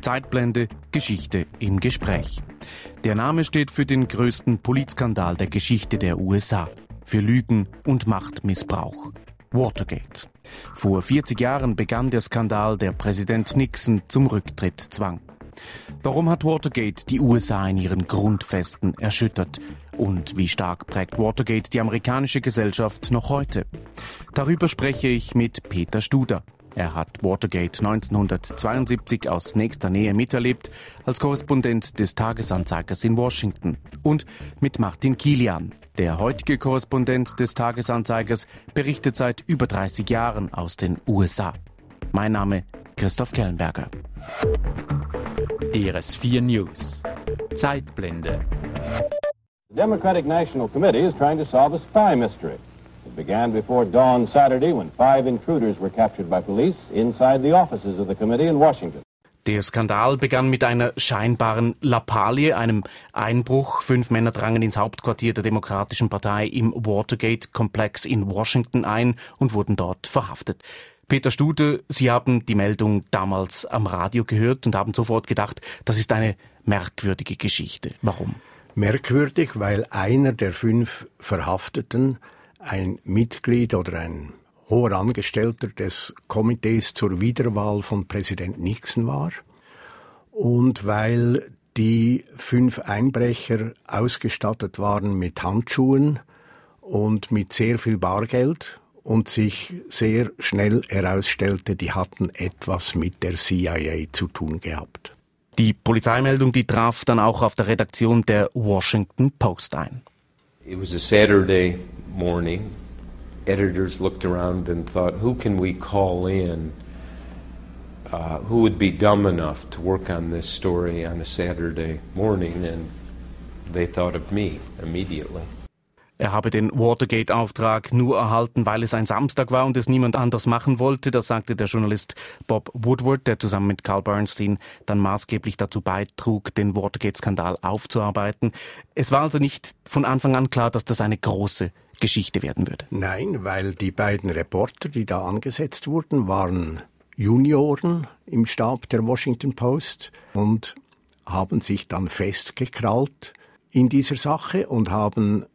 Zeitblende, Geschichte im Gespräch. Der Name steht für den größten Politskandal der Geschichte der USA, für Lügen und Machtmissbrauch. Watergate. Vor 40 Jahren begann der Skandal, der Präsident Nixon zum Rücktritt zwang. Warum hat Watergate die USA in ihren Grundfesten erschüttert? Und wie stark prägt Watergate die amerikanische Gesellschaft noch heute? Darüber spreche ich mit Peter Studer. Er hat Watergate 1972 aus nächster Nähe miterlebt, als Korrespondent des Tagesanzeigers in Washington. Und mit Martin Kilian. Der heutige Korrespondent des Tagesanzeigers berichtet seit über 30 Jahren aus den USA. Mein Name Christoph Kellenberger. RS4 News. Zeitblende. The Democratic National Committee is trying to solve a spy mystery. It began before dawn Saturday when five intruders were captured by police inside the offices of the committee in Washington. Der Skandal begann mit einer scheinbaren Lappalie, einem Einbruch. Fünf Männer drangen ins Hauptquartier der Demokratischen Partei im Watergate-Komplex in Washington ein und wurden dort verhaftet. Peter Stute, Sie haben die Meldung damals am Radio gehört und haben sofort gedacht, das ist eine merkwürdige Geschichte. Warum? Merkwürdig, weil einer der fünf Verhafteten ein Mitglied oder ein hoher Angestellter des Komitees zur Wiederwahl von Präsident Nixon war und weil die fünf Einbrecher ausgestattet waren mit Handschuhen und mit sehr viel Bargeld und sich sehr schnell herausstellte, die hatten etwas mit der CIA zu tun gehabt. Die Polizeimeldung, die traf dann auch auf der Redaktion der Washington Post ein. It was a Saturday morning. Editors looked around and thought, who can we call in? Uh, who would be dumb enough to work on this story on a Saturday morning? And they thought of me immediately. Er habe den Watergate-Auftrag nur erhalten, weil es ein Samstag war und es niemand anders machen wollte. Das sagte der Journalist Bob Woodward, der zusammen mit Carl Bernstein dann maßgeblich dazu beitrug, den Watergate-Skandal aufzuarbeiten. Es war also nicht von Anfang an klar, dass das eine große Geschichte werden würde. Nein, weil die beiden Reporter, die da angesetzt wurden, waren Junioren im Stab der Washington Post und haben sich dann festgekrallt in dieser Sache und haben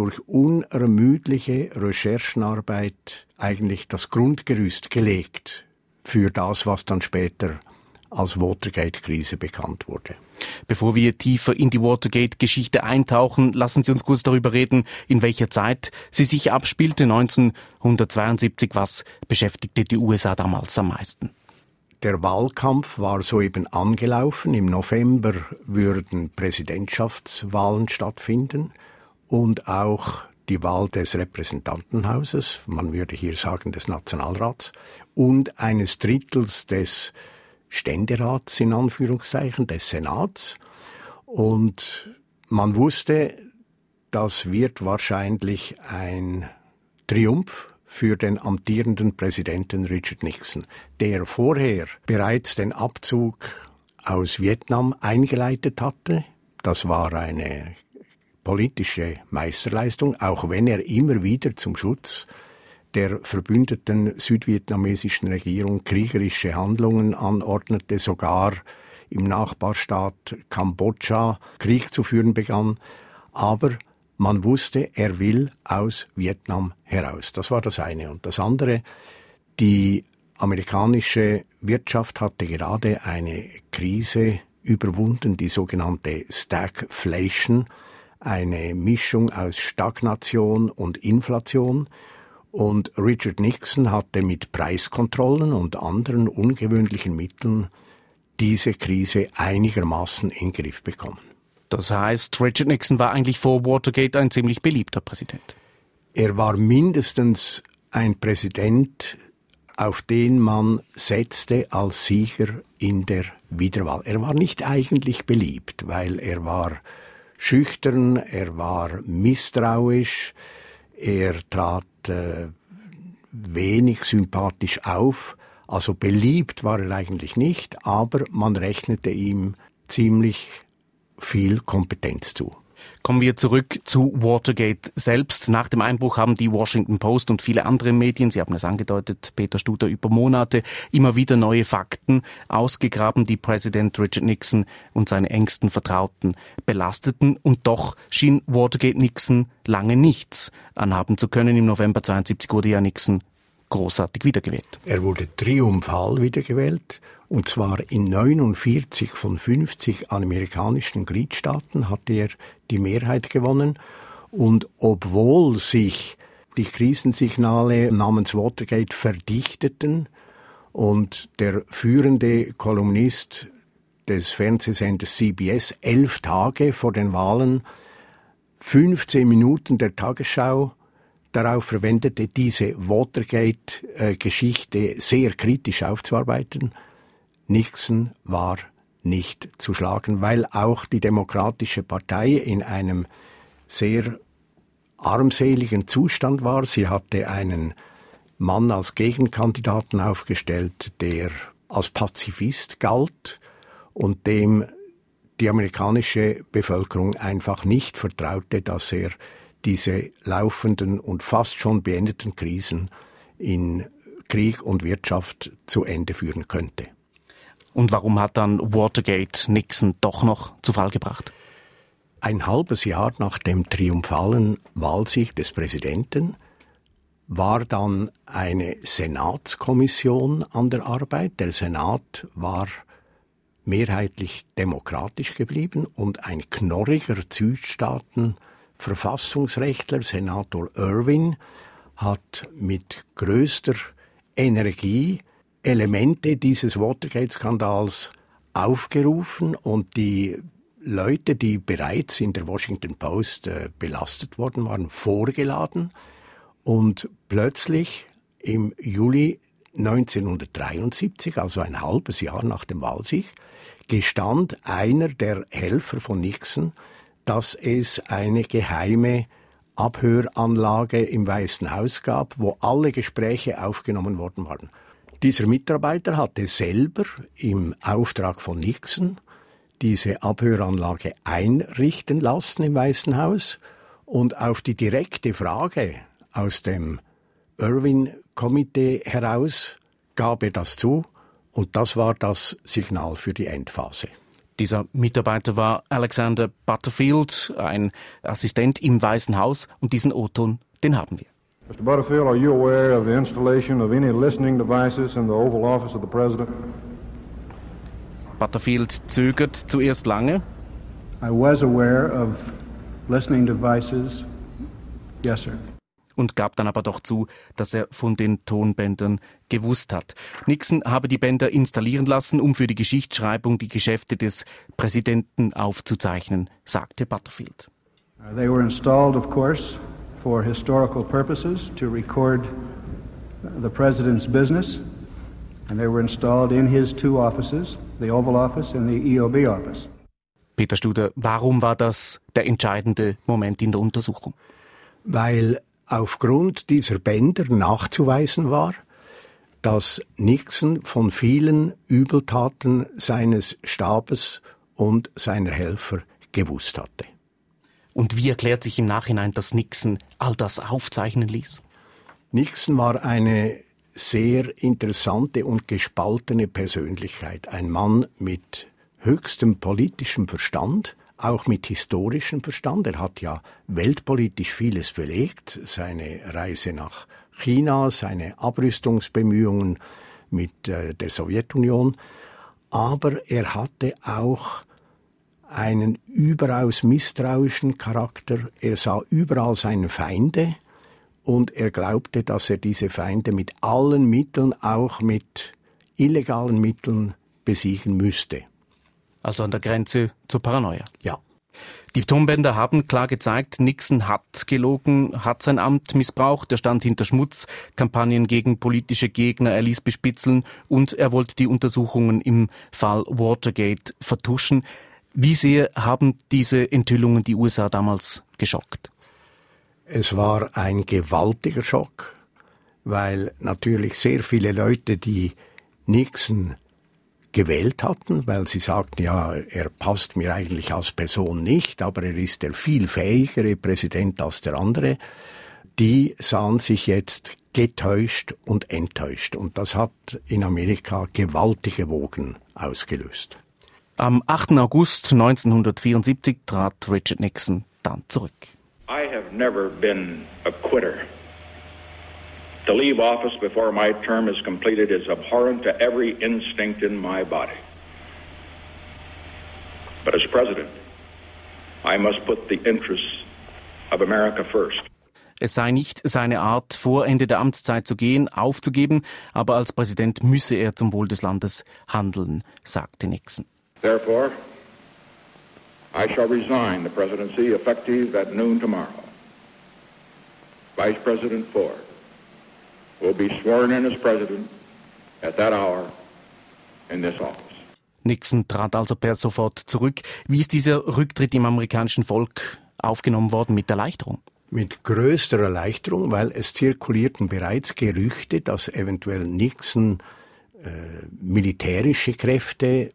durch unermüdliche Recherchenarbeit eigentlich das Grundgerüst gelegt für das, was dann später als Watergate-Krise bekannt wurde. Bevor wir tiefer in die Watergate-Geschichte eintauchen, lassen Sie uns kurz darüber reden, in welcher Zeit sie sich abspielte, 1972. Was beschäftigte die USA damals am meisten? Der Wahlkampf war soeben angelaufen. Im November würden Präsidentschaftswahlen stattfinden und auch die Wahl des Repräsentantenhauses, man würde hier sagen des Nationalrats, und eines Drittels des Ständerats in Anführungszeichen, des Senats. Und man wusste, das wird wahrscheinlich ein Triumph für den amtierenden Präsidenten Richard Nixon, der vorher bereits den Abzug aus Vietnam eingeleitet hatte. Das war eine politische Meisterleistung, auch wenn er immer wieder zum Schutz der verbündeten südvietnamesischen Regierung kriegerische Handlungen anordnete, sogar im Nachbarstaat Kambodscha Krieg zu führen begann. Aber man wusste, er will aus Vietnam heraus. Das war das eine. Und das andere, die amerikanische Wirtschaft hatte gerade eine Krise überwunden, die sogenannte Stagflation, eine Mischung aus Stagnation und Inflation. Und Richard Nixon hatte mit Preiskontrollen und anderen ungewöhnlichen Mitteln diese Krise einigermaßen in den Griff bekommen. Das heißt, Richard Nixon war eigentlich vor Watergate ein ziemlich beliebter Präsident. Er war mindestens ein Präsident, auf den man setzte als Sieger in der Wiederwahl. Er war nicht eigentlich beliebt, weil er war schüchtern, er war misstrauisch, er trat äh, wenig sympathisch auf, also beliebt war er eigentlich nicht, aber man rechnete ihm ziemlich viel Kompetenz zu. Kommen wir zurück zu Watergate selbst. Nach dem Einbruch haben die Washington Post und viele andere Medien, Sie haben es angedeutet, Peter Studer, über Monate immer wieder neue Fakten ausgegraben, die Präsident Richard Nixon und seine engsten Vertrauten belasteten. Und doch schien Watergate Nixon lange nichts anhaben zu können. Im November 72 wurde ja Nixon großartig wiedergewählt. Er wurde triumphal wiedergewählt und zwar in 49 von 50 amerikanischen Gliedstaaten hatte er die Mehrheit gewonnen. Und obwohl sich die Krisensignale namens Watergate verdichteten und der führende Kolumnist des Fernsehsenders CBS elf Tage vor den Wahlen 15 Minuten der Tagesschau darauf verwendete, diese Watergate-Geschichte sehr kritisch aufzuarbeiten, Nixon war nicht zu schlagen, weil auch die Demokratische Partei in einem sehr armseligen Zustand war. Sie hatte einen Mann als Gegenkandidaten aufgestellt, der als Pazifist galt und dem die amerikanische Bevölkerung einfach nicht vertraute, dass er diese laufenden und fast schon beendeten Krisen in Krieg und Wirtschaft zu Ende führen könnte. Und warum hat dann Watergate Nixon doch noch zu Fall gebracht? Ein halbes Jahr nach dem triumphalen Wahlsieg des Präsidenten war dann eine Senatskommission an der Arbeit. Der Senat war mehrheitlich demokratisch geblieben und ein knorriger Südstaaten Verfassungsrechtler, Senator Irwin, hat mit größter Energie Elemente dieses Watergate-Skandals aufgerufen und die Leute, die bereits in der Washington Post äh, belastet worden waren, vorgeladen. Und plötzlich im Juli 1973, also ein halbes Jahr nach dem Wahlsieg, gestand einer der Helfer von Nixon, dass es eine geheime Abhöranlage im Weißen Haus gab, wo alle Gespräche aufgenommen worden waren. Dieser Mitarbeiter hatte selber im Auftrag von Nixon diese Abhöranlage einrichten lassen im Weißen Haus und auf die direkte Frage aus dem Irwin-Komitee heraus gab er das zu und das war das Signal für die Endphase. Dieser Mitarbeiter war Alexander Butterfield, ein Assistent im Weißen Haus und diesen O-Ton, den haben wir. Mr. Butterfield, are you aware of the installation of any listening devices in the Oval Office of the President? Butterfield zögert zuerst lange. I was aware of listening devices. Yes, sir. Und gab dann aber doch zu, dass er von den Tonbändern gewusst hat. Nixon habe die Bänder installieren lassen, um für die Geschichtsschreibung die Geschäfte des Präsidenten aufzuzeichnen, sagte Butterfield. Uh, they were installed, of course, for historical purposes to record the President's business, and they were installed in his two offices, the Oval Office and the EOB Office. Peter Studer, warum war das der entscheidende Moment in der Untersuchung? Weil aufgrund dieser Bänder nachzuweisen war, dass Nixon von vielen Übeltaten seines Stabes und seiner Helfer gewusst hatte. Und wie erklärt sich im Nachhinein, dass Nixon all das aufzeichnen ließ? Nixon war eine sehr interessante und gespaltene Persönlichkeit. Ein Mann mit höchstem politischem Verstand, auch mit historischem Verstand. Er hat ja weltpolitisch vieles belegt. Seine Reise nach China, seine Abrüstungsbemühungen mit äh, der Sowjetunion. Aber er hatte auch einen überaus misstrauischen Charakter. Er sah überall seine Feinde und er glaubte, dass er diese Feinde mit allen Mitteln, auch mit illegalen Mitteln, besiegen müsste. Also an der Grenze zur Paranoia. Ja. Die Tonbänder haben klar gezeigt, Nixon hat gelogen, hat sein Amt missbraucht, er stand hinter Schmutzkampagnen gegen politische Gegner, er ließ bespitzeln und er wollte die Untersuchungen im Fall Watergate vertuschen. Wie sehr haben diese Enthüllungen die USA damals geschockt? Es war ein gewaltiger Schock, weil natürlich sehr viele Leute, die Nixon gewählt hatten, weil sie sagten, ja, er passt mir eigentlich als Person nicht, aber er ist der viel fähigere Präsident als der andere, die sahen sich jetzt getäuscht und enttäuscht. Und das hat in Amerika gewaltige Wogen ausgelöst. Am 8. August 1974 trat Richard Nixon dann zurück. I have never been a quitter. To leave office before my term is completed is abhorrent to every instinct in my body. But as president, I must put the interests of America first. Es sei nicht seine Art, vor Ende der Amtszeit zu gehen, aufzugeben, aber als Präsident müsse er zum Wohl des Landes handeln, sagte Nixon. Therefore, I shall resign the presidency effective at noon tomorrow. Vice President Ford will be sworn in as president at that hour in this office. Nixon trat also per sofort zurück. Wie ist dieser Rücktritt im amerikanischen Volk aufgenommen worden mit Erleichterung? Mit größter Erleichterung, weil es zirkulierten bereits Gerüchte, dass eventuell Nixon äh, militärische Kräfte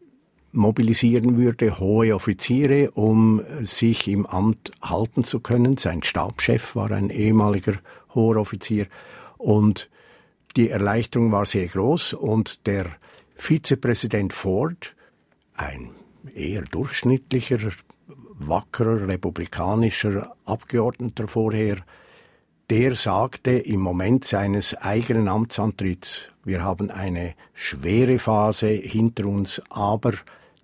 mobilisieren würde, hohe Offiziere, um sich im Amt halten zu können. Sein Stabschef war ein ehemaliger hoher Offizier und die Erleichterung war sehr groß und der Vizepräsident Ford, ein eher durchschnittlicher wackerer republikanischer Abgeordneter vorher, der sagte im Moment seines eigenen Amtsantritts, wir haben eine schwere Phase hinter uns, aber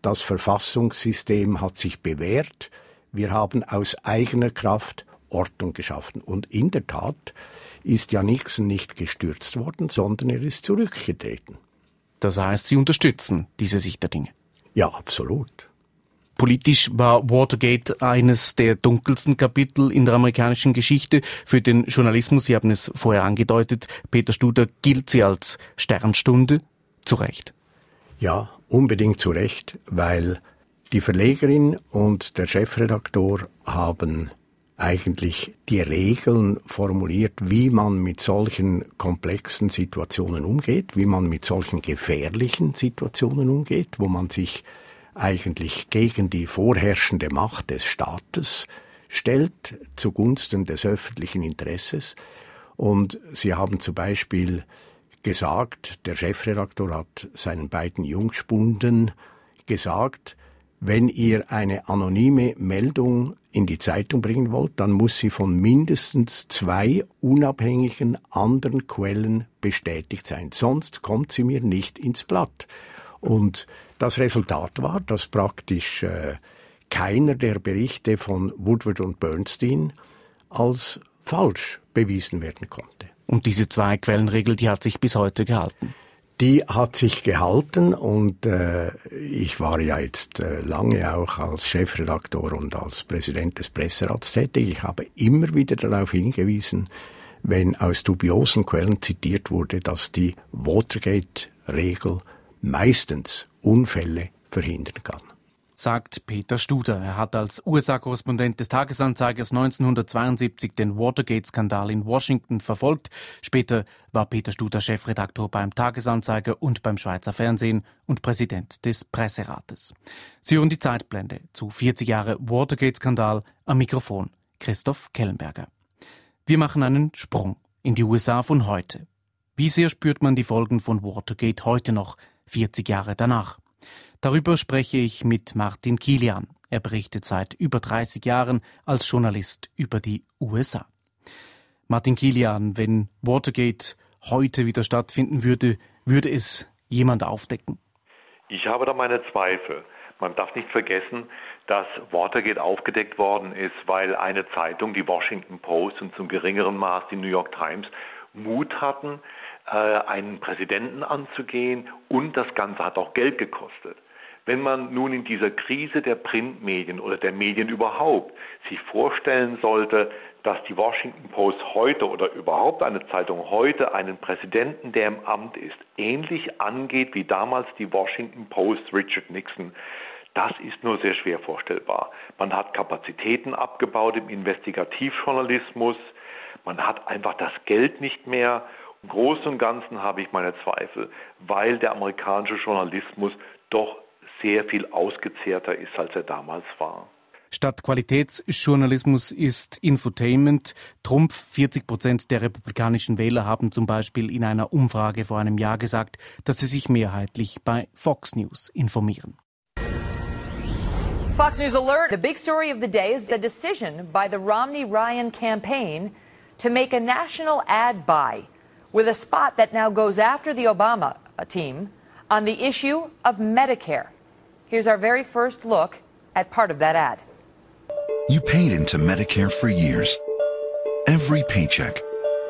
das Verfassungssystem hat sich bewährt, wir haben aus eigener Kraft Ordnung geschaffen. Und in der Tat ist ja Nixon nicht gestürzt worden, sondern er ist zurückgetreten. Das heißt, Sie unterstützen diese Sicht der Dinge. Ja, absolut. Politisch war Watergate eines der dunkelsten Kapitel in der amerikanischen Geschichte. Für den Journalismus, Sie haben es vorher angedeutet, Peter Studer gilt sie als Sternstunde. Zu Recht. Ja, unbedingt zu Recht, weil die Verlegerin und der Chefredaktor haben eigentlich die Regeln formuliert, wie man mit solchen komplexen Situationen umgeht, wie man mit solchen gefährlichen Situationen umgeht, wo man sich eigentlich gegen die vorherrschende Macht des Staates stellt zugunsten des öffentlichen Interesses. Und sie haben zum Beispiel gesagt, der Chefredaktor hat seinen beiden Jungspunden gesagt, wenn ihr eine anonyme Meldung in die Zeitung bringen wollt, dann muss sie von mindestens zwei unabhängigen anderen Quellen bestätigt sein. Sonst kommt sie mir nicht ins Blatt. Und das Resultat war, dass praktisch äh, keiner der Berichte von Woodward und Bernstein als falsch bewiesen werden konnte. Und diese zwei Quellenregel, die hat sich bis heute gehalten. Die hat sich gehalten und äh, ich war ja jetzt äh, lange auch als Chefredaktor und als Präsident des Presserats tätig. Ich habe immer wieder darauf hingewiesen, wenn aus dubiosen Quellen zitiert wurde, dass die Watergate-Regel meistens Unfälle verhindern kann. Sagt Peter Studer. Er hat als USA-Korrespondent des Tagesanzeigers 1972 den Watergate-Skandal in Washington verfolgt. Später war Peter Studer Chefredaktor beim Tagesanzeiger und beim Schweizer Fernsehen und Präsident des Presserates. Sie hören die Zeitblende zu 40 Jahre Watergate-Skandal am Mikrofon Christoph Kellenberger. Wir machen einen Sprung in die USA von heute. Wie sehr spürt man die Folgen von Watergate heute noch, 40 Jahre danach? Darüber spreche ich mit Martin Kilian. Er berichtet seit über 30 Jahren als Journalist über die USA. Martin Kilian, wenn Watergate heute wieder stattfinden würde, würde es jemand aufdecken? Ich habe da meine Zweifel. Man darf nicht vergessen, dass Watergate aufgedeckt worden ist, weil eine Zeitung, die Washington Post und zum geringeren Maß die New York Times, Mut hatten, äh, einen Präsidenten anzugehen und das Ganze hat auch Geld gekostet. Wenn man nun in dieser Krise der Printmedien oder der Medien überhaupt sich vorstellen sollte, dass die Washington Post heute oder überhaupt eine Zeitung heute einen Präsidenten, der im Amt ist, ähnlich angeht wie damals die Washington Post Richard Nixon, das ist nur sehr schwer vorstellbar. Man hat Kapazitäten abgebaut im Investigativjournalismus, man hat einfach das Geld nicht mehr Im Großen und Ganzen habe ich meine Zweifel, weil der amerikanische Journalismus doch sehr viel ausgezehrter ist, als er damals war. Statt Qualitätsjournalismus ist Infotainment. Trumpf 40 Prozent der republikanischen Wähler haben zum Beispiel in einer Umfrage vor einem Jahr gesagt, dass sie sich mehrheitlich bei Fox News informieren. Fox News Alert. The big story of the day is the decision by the Romney Ryan campaign to make a national ad buy with a spot that now goes after the Obama team on the issue of Medicare. Here's our very first look at part of that ad. You paid into Medicare for years. Every paycheck.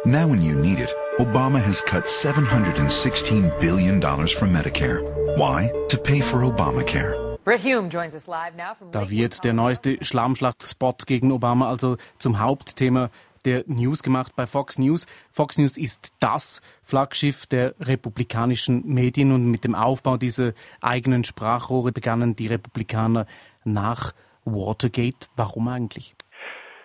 Now, when you need it, Obama has cut $716 billion from Medicare. Why? To pay for Obamacare. Brett Hume joins us live now from Da wird der neueste Schlammschlacht-Spot gegen Obama also zum Hauptthema der News gemacht bei Fox News. Fox News ist das Flaggschiff der republikanischen Medien und mit dem Aufbau dieser eigenen Sprachrohre begannen die Republikaner nach Watergate. Warum eigentlich?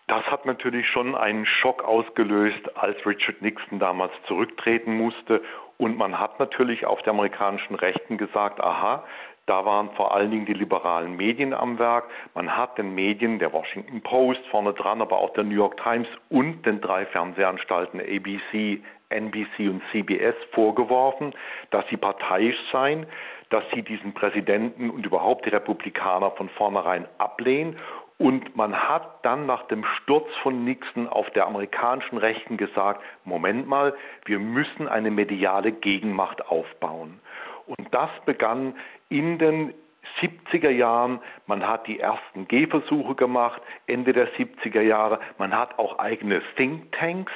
Das hat natürlich schon einen Schock ausgelöst, als Richard Nixon damals zurücktreten musste. Und man hat natürlich auf der amerikanischen Rechten gesagt, aha, da waren vor allen Dingen die liberalen Medien am Werk. Man hat den Medien, der Washington Post vorne dran, aber auch der New York Times und den drei Fernsehanstalten ABC, NBC und CBS vorgeworfen, dass sie parteiisch seien, dass sie diesen Präsidenten und überhaupt die Republikaner von vornherein ablehnen. Und man hat dann nach dem Sturz von Nixon auf der amerikanischen Rechten gesagt, Moment mal, wir müssen eine mediale Gegenmacht aufbauen. Und das begann in den 70er Jahren, man hat die ersten Gehversuche gemacht, Ende der 70er Jahre, man hat auch eigene Thinktanks,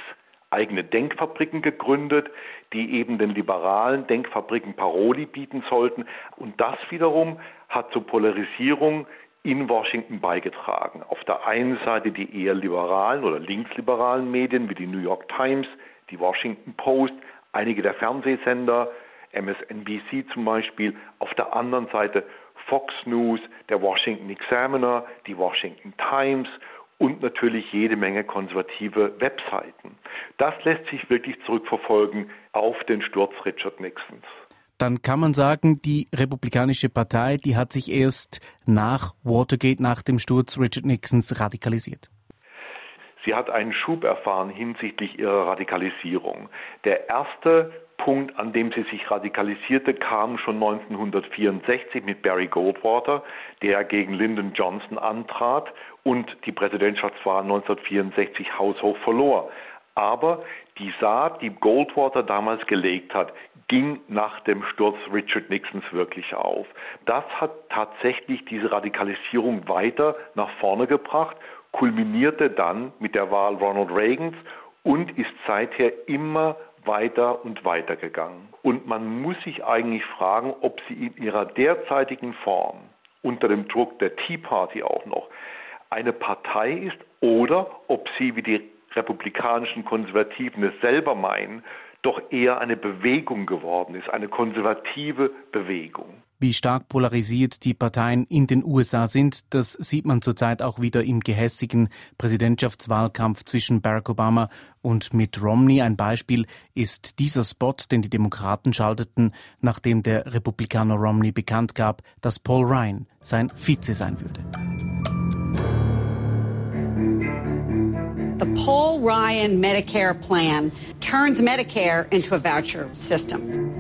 eigene Denkfabriken gegründet, die eben den liberalen Denkfabriken Paroli bieten sollten. Und das wiederum hat zur Polarisierung in Washington beigetragen. Auf der einen Seite die eher liberalen oder linksliberalen Medien wie die New York Times, die Washington Post, einige der Fernsehsender, MSNBC zum Beispiel, auf der anderen Seite Fox News, der Washington Examiner, die Washington Times und natürlich jede Menge konservative Webseiten. Das lässt sich wirklich zurückverfolgen auf den Sturz Richard Nixons. Dann kann man sagen, die Republikanische Partei, die hat sich erst nach Watergate, nach dem Sturz Richard Nixons radikalisiert. Sie hat einen Schub erfahren hinsichtlich ihrer Radikalisierung. Der erste Punkt, an dem sie sich radikalisierte, kam schon 1964 mit Barry Goldwater, der gegen Lyndon Johnson antrat und die Präsidentschaftswahl 1964 haushoch verlor. Aber die Saat, die Goldwater damals gelegt hat, ging nach dem Sturz Richard Nixons wirklich auf. Das hat tatsächlich diese Radikalisierung weiter nach vorne gebracht, kulminierte dann mit der Wahl Ronald Reagans und ist seither immer weiter und weiter gegangen. Und man muss sich eigentlich fragen, ob sie in ihrer derzeitigen Form, unter dem Druck der Tea Party auch noch, eine Partei ist oder ob sie, wie die republikanischen Konservativen es selber meinen, doch eher eine Bewegung geworden ist, eine konservative Bewegung. Wie stark polarisiert die Parteien in den USA sind, das sieht man zurzeit auch wieder im gehässigen Präsidentschaftswahlkampf zwischen Barack Obama und Mitt Romney. Ein Beispiel ist dieser Spot, den die Demokraten schalteten, nachdem der Republikaner Romney bekannt gab, dass Paul Ryan sein Vize sein würde. The Paul Ryan Medicare plan turns Medicare into a voucher system.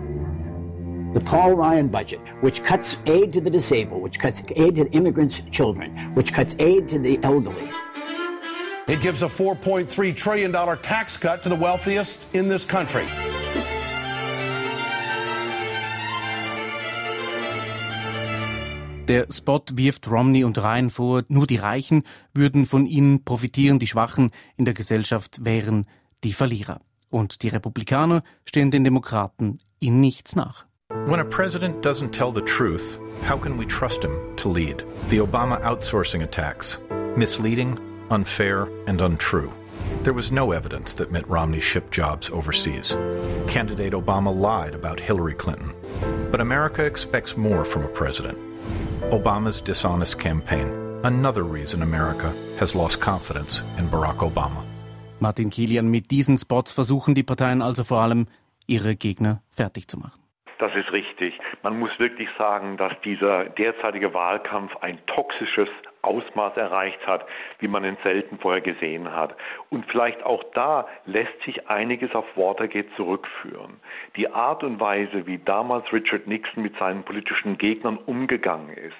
The Paul Ryan budget, which cuts aid to the disabled, which cuts aid to immigrants' children, which cuts aid to the elderly. It gives a $4.3 trillion tax cut to the wealthiest in this country. Der Spot wirft Romney und Ryan vor, nur die Reichen würden von ihnen profitieren, die Schwachen in der Gesellschaft wären die Verlierer. Und die Republikaner stehen den Demokraten in nichts nach. When a president doesn't tell the truth, how can we trust him to lead? The Obama outsourcing attacks misleading, unfair, and untrue. There was no evidence that Mitt Romney shipped jobs overseas. Candidate Obama lied about Hillary Clinton. But America expects more from a president. Obama's dishonest campaign, another reason America has lost confidence in Barack Obama. Martin Kilian, mit diesen Spots versuchen die Parteien also vor allem ihre Gegner fertig zu machen. Das ist richtig. Man muss wirklich sagen, dass dieser derzeitige Wahlkampf ein toxisches Ausmaß erreicht hat, wie man ihn selten vorher gesehen hat. Und vielleicht auch da lässt sich einiges auf Watergate zurückführen. Die Art und Weise, wie damals Richard Nixon mit seinen politischen Gegnern umgegangen ist,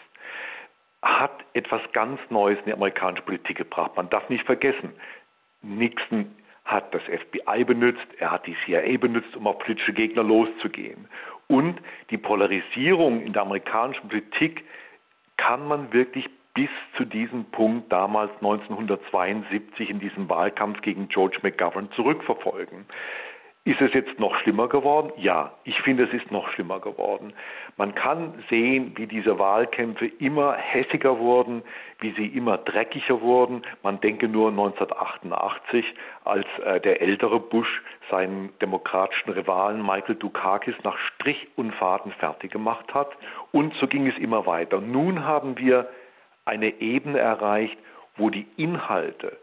hat etwas ganz Neues in die amerikanische Politik gebracht. Man darf nicht vergessen, Nixon hat das FBI benutzt, er hat die CIA benutzt, um auf politische Gegner loszugehen. Und die Polarisierung in der amerikanischen Politik kann man wirklich bis zu diesem Punkt damals 1972 in diesem Wahlkampf gegen George McGovern zurückverfolgen. Ist es jetzt noch schlimmer geworden? Ja, ich finde, es ist noch schlimmer geworden. Man kann sehen, wie diese Wahlkämpfe immer hässiger wurden, wie sie immer dreckiger wurden. Man denke nur 1988, als äh, der ältere Bush seinen demokratischen Rivalen Michael Dukakis nach Strich und Faden fertig gemacht hat. Und so ging es immer weiter. Nun haben wir eine Ebene erreicht, wo die Inhalte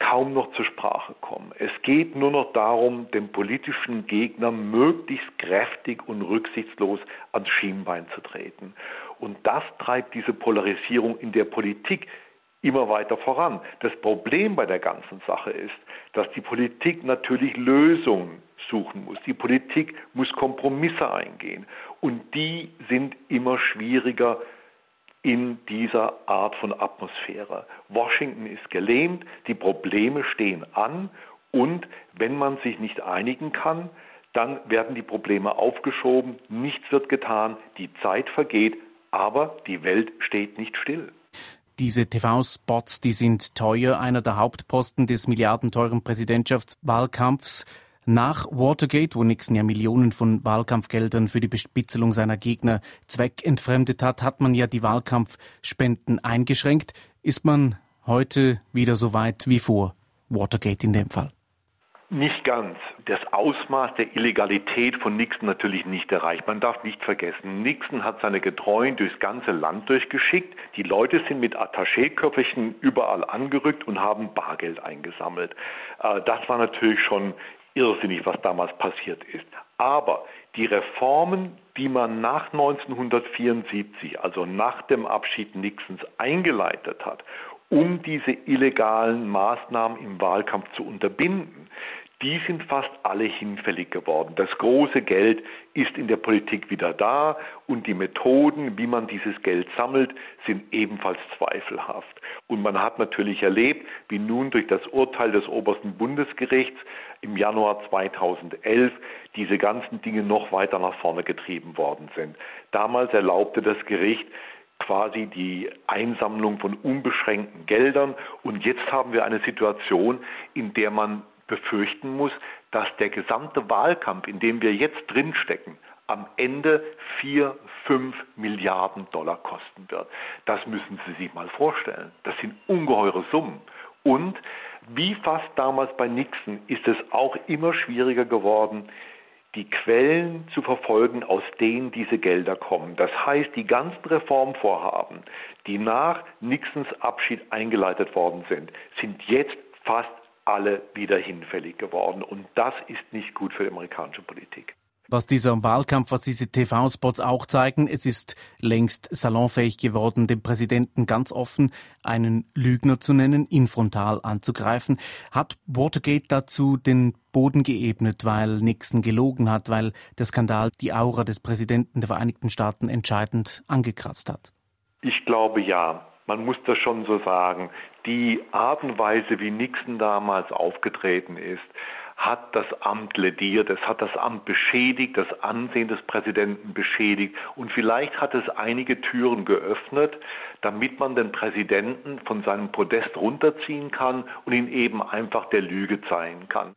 kaum noch zur Sprache kommen. Es geht nur noch darum, dem politischen Gegner möglichst kräftig und rücksichtslos ans Schienbein zu treten. Und das treibt diese Polarisierung in der Politik immer weiter voran. Das Problem bei der ganzen Sache ist, dass die Politik natürlich Lösungen suchen muss. Die Politik muss Kompromisse eingehen. Und die sind immer schwieriger in dieser Art von Atmosphäre. Washington ist gelähmt, die Probleme stehen an und wenn man sich nicht einigen kann, dann werden die Probleme aufgeschoben, nichts wird getan, die Zeit vergeht, aber die Welt steht nicht still. Diese TV-Spots, die sind teuer. Einer der Hauptposten des milliardenteuren Präsidentschaftswahlkampfs nach Watergate, wo Nixon ja Millionen von Wahlkampfgeldern für die Bespitzelung seiner Gegner zweckentfremdet hat, hat man ja die Wahlkampfspenden eingeschränkt. Ist man heute wieder so weit wie vor Watergate in dem Fall? Nicht ganz. Das Ausmaß der Illegalität von Nixon natürlich nicht erreicht. Man darf nicht vergessen, Nixon hat seine Getreuen durchs ganze Land durchgeschickt. Die Leute sind mit Attachéköfferchen überall angerückt und haben Bargeld eingesammelt. Äh, das war natürlich schon irrsinnig, was damals passiert ist. Aber die Reformen, die man nach 1974, also nach dem Abschied Nixons, eingeleitet hat, um diese illegalen Maßnahmen im Wahlkampf zu unterbinden, die sind fast alle hinfällig geworden. Das große Geld ist in der Politik wieder da und die Methoden, wie man dieses Geld sammelt, sind ebenfalls zweifelhaft. Und man hat natürlich erlebt, wie nun durch das Urteil des obersten Bundesgerichts im Januar 2011 diese ganzen Dinge noch weiter nach vorne getrieben worden sind. Damals erlaubte das Gericht, quasi die Einsammlung von unbeschränkten Geldern. Und jetzt haben wir eine Situation, in der man befürchten muss, dass der gesamte Wahlkampf, in dem wir jetzt drinstecken, am Ende 4, 5 Milliarden Dollar kosten wird. Das müssen Sie sich mal vorstellen. Das sind ungeheure Summen. Und wie fast damals bei Nixon ist es auch immer schwieriger geworden, die Quellen zu verfolgen, aus denen diese Gelder kommen. Das heißt, die ganzen Reformvorhaben, die nach Nixons Abschied eingeleitet worden sind, sind jetzt fast alle wieder hinfällig geworden. Und das ist nicht gut für die amerikanische Politik. Was dieser Wahlkampf, was diese TV-Spots auch zeigen, es ist längst salonfähig geworden, dem Präsidenten ganz offen einen Lügner zu nennen, ihn frontal anzugreifen. Hat Watergate dazu den Boden geebnet, weil Nixon gelogen hat, weil der Skandal die Aura des Präsidenten der Vereinigten Staaten entscheidend angekratzt hat? Ich glaube ja man muss das schon so sagen, die Art und Weise, wie Nixon damals aufgetreten ist, hat das Amt lediert, es hat das Amt beschädigt, das Ansehen des Präsidenten beschädigt und vielleicht hat es einige Türen geöffnet, damit man den Präsidenten von seinem Podest runterziehen kann und ihn eben einfach der Lüge zeigen kann.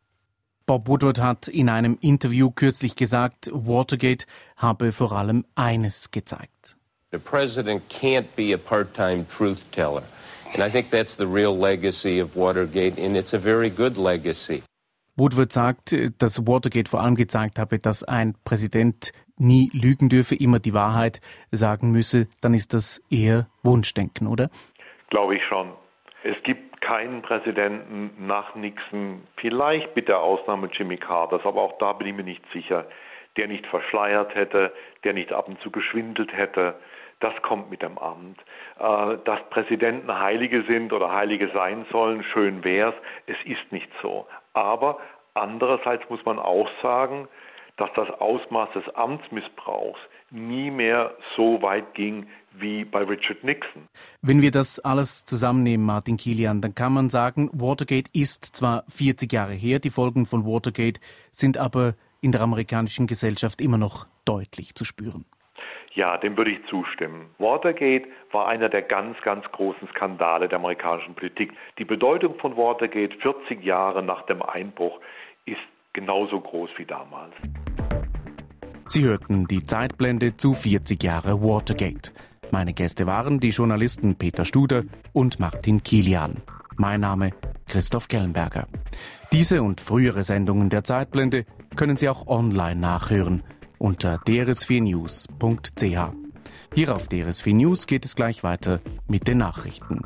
Bob Woodward hat in einem Interview kürzlich gesagt, Watergate habe vor allem eines gezeigt. The president can't be a part-time truth teller. And I think that's the real legacy of Watergate, and it's a very good legacy. Woodward sagt, dass Watergate vor allem gezeigt habe, dass ein Präsident nie lügen dürfe, immer die Wahrheit sagen müsse, dann ist das eher Wunschdenken, oder? Glaube ich schon. Es gibt keinen Präsidenten nach Nixon, vielleicht mit der Ausnahme Jimmy Carters, aber auch da bin ich mir nicht sicher, der nicht verschleiert hätte, der nicht ab und zu geschwindelt hätte. Das kommt mit dem Amt. Äh, dass Präsidenten Heilige sind oder Heilige sein sollen, schön wär's. Es ist nicht so. Aber andererseits muss man auch sagen, dass das Ausmaß des Amtsmissbrauchs nie mehr so weit ging wie bei Richard Nixon. Wenn wir das alles zusammennehmen, Martin Kilian, dann kann man sagen, Watergate ist zwar 40 Jahre her, die Folgen von Watergate sind aber in der amerikanischen Gesellschaft immer noch deutlich zu spüren. Ja, dem würde ich zustimmen. Watergate war einer der ganz, ganz großen Skandale der amerikanischen Politik. Die Bedeutung von Watergate 40 Jahre nach dem Einbruch ist genauso groß wie damals. Sie hörten die Zeitblende zu 40 Jahre Watergate. Meine Gäste waren die Journalisten Peter Studer und Martin Kilian. Mein Name Christoph Kellenberger. Diese und frühere Sendungen der Zeitblende können Sie auch online nachhören unter drs4news.ch. Hier auf DRS4 News geht es gleich weiter mit den Nachrichten.